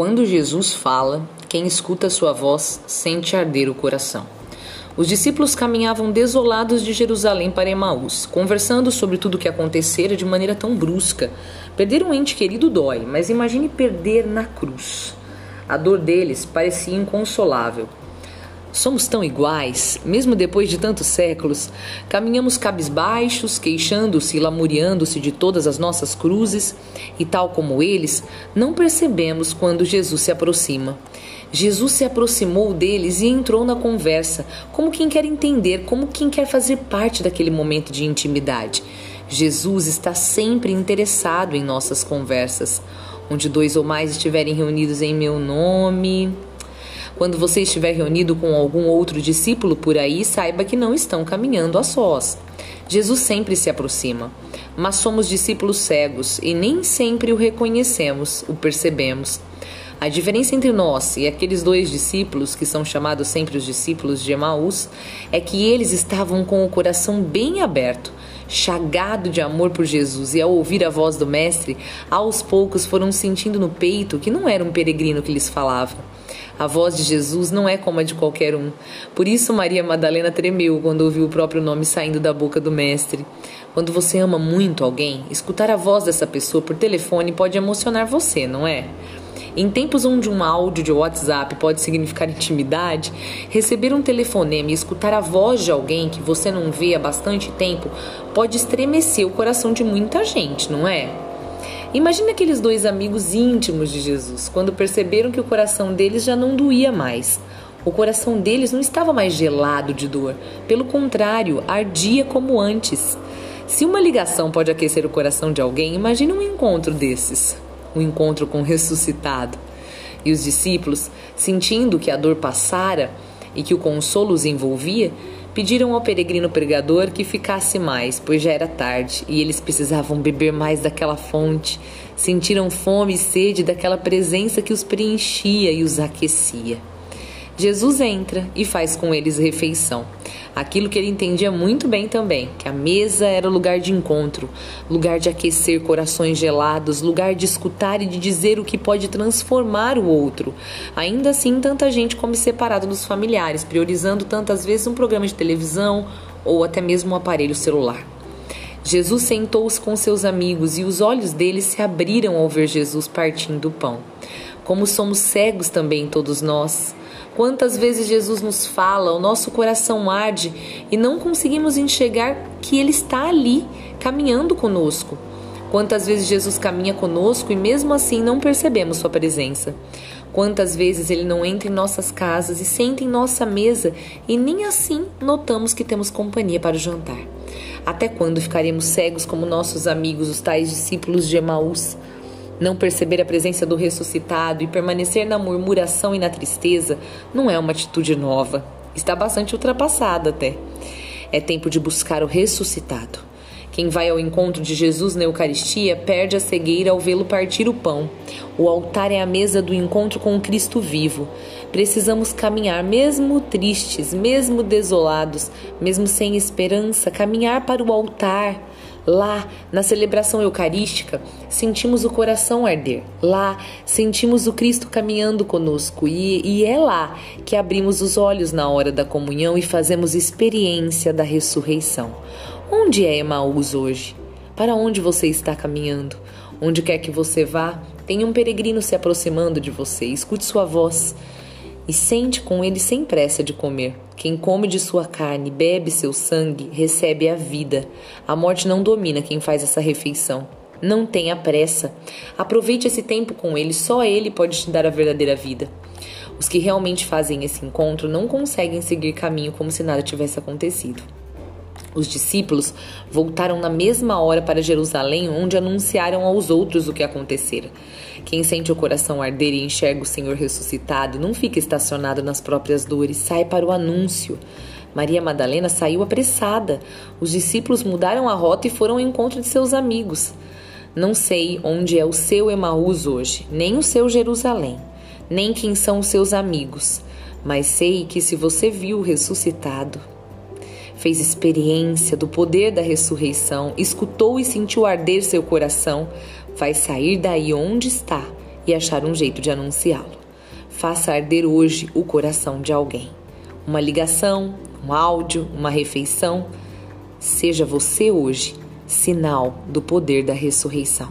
Quando Jesus fala, quem escuta sua voz sente arder o coração. Os discípulos caminhavam desolados de Jerusalém para Emaús, conversando sobre tudo o que acontecera de maneira tão brusca. Perder um ente querido dói, mas imagine perder na cruz. A dor deles parecia inconsolável. Somos tão iguais, mesmo depois de tantos séculos. Caminhamos cabisbaixos, queixando-se e lamuriando-se de todas as nossas cruzes, e tal como eles, não percebemos quando Jesus se aproxima. Jesus se aproximou deles e entrou na conversa, como quem quer entender, como quem quer fazer parte daquele momento de intimidade. Jesus está sempre interessado em nossas conversas. Onde dois ou mais estiverem reunidos em meu nome. Quando você estiver reunido com algum outro discípulo por aí, saiba que não estão caminhando a sós. Jesus sempre se aproxima, mas somos discípulos cegos e nem sempre o reconhecemos, o percebemos. A diferença entre nós e aqueles dois discípulos, que são chamados sempre os discípulos de Emaús, é que eles estavam com o coração bem aberto, chagado de amor por Jesus, e ao ouvir a voz do Mestre, aos poucos foram sentindo no peito que não era um peregrino que lhes falava a voz de Jesus não é como a de qualquer um. Por isso Maria Madalena tremeu quando ouviu o próprio nome saindo da boca do Mestre. Quando você ama muito alguém, escutar a voz dessa pessoa por telefone pode emocionar você, não é? Em tempos onde um áudio de WhatsApp pode significar intimidade, receber um telefonema e escutar a voz de alguém que você não vê há bastante tempo pode estremecer o coração de muita gente, não é? Imagine aqueles dois amigos íntimos de Jesus, quando perceberam que o coração deles já não doía mais. O coração deles não estava mais gelado de dor, pelo contrário, ardia como antes. Se uma ligação pode aquecer o coração de alguém, imagine um encontro desses um encontro com o ressuscitado. E os discípulos, sentindo que a dor passara e que o consolo os envolvia, Pediram ao peregrino pregador que ficasse mais, pois já era tarde e eles precisavam beber mais daquela fonte. Sentiram fome e sede daquela presença que os preenchia e os aquecia. Jesus entra e faz com eles refeição. Aquilo que ele entendia muito bem também, que a mesa era lugar de encontro, lugar de aquecer corações gelados, lugar de escutar e de dizer o que pode transformar o outro. Ainda assim, tanta gente come separado dos familiares, priorizando tantas vezes um programa de televisão ou até mesmo um aparelho celular. Jesus sentou-se com seus amigos e os olhos deles se abriram ao ver Jesus partindo o pão. Como somos cegos também todos nós, Quantas vezes Jesus nos fala, o nosso coração arde e não conseguimos enxergar que Ele está ali, caminhando conosco. Quantas vezes Jesus caminha conosco e mesmo assim não percebemos Sua presença. Quantas vezes Ele não entra em nossas casas e senta em nossa mesa e nem assim notamos que temos companhia para o jantar. Até quando ficaremos cegos como nossos amigos, os tais discípulos de Emaús? Não perceber a presença do ressuscitado e permanecer na murmuração e na tristeza não é uma atitude nova. Está bastante ultrapassada até. É tempo de buscar o ressuscitado. Quem vai ao encontro de Jesus na Eucaristia perde a cegueira ao vê-lo partir o pão. O altar é a mesa do encontro com o Cristo vivo. Precisamos caminhar, mesmo tristes, mesmo desolados, mesmo sem esperança, caminhar para o altar Lá, na celebração eucarística, sentimos o coração arder. Lá, sentimos o Cristo caminhando conosco. E, e é lá que abrimos os olhos na hora da comunhão e fazemos experiência da ressurreição. Onde é Emaús hoje? Para onde você está caminhando? Onde quer que você vá, tem um peregrino se aproximando de você. Escute sua voz e sente com ele sem pressa de comer. Quem come de sua carne, bebe seu sangue, recebe a vida. A morte não domina quem faz essa refeição. Não tenha pressa. Aproveite esse tempo com ele, só ele pode te dar a verdadeira vida. Os que realmente fazem esse encontro não conseguem seguir caminho como se nada tivesse acontecido. Os discípulos voltaram na mesma hora para Jerusalém, onde anunciaram aos outros o que acontecera. Quem sente o coração arder e enxerga o Senhor ressuscitado não fica estacionado nas próprias dores, sai para o anúncio. Maria Madalena saiu apressada. Os discípulos mudaram a rota e foram ao encontro de seus amigos. Não sei onde é o seu Emaús hoje, nem o seu Jerusalém, nem quem são os seus amigos, mas sei que se você viu o ressuscitado, fez experiência do poder da ressurreição, escutou e sentiu arder seu coração, vai sair daí onde está e achar um jeito de anunciá-lo. Faça arder hoje o coração de alguém. Uma ligação, um áudio, uma refeição. Seja você hoje sinal do poder da ressurreição.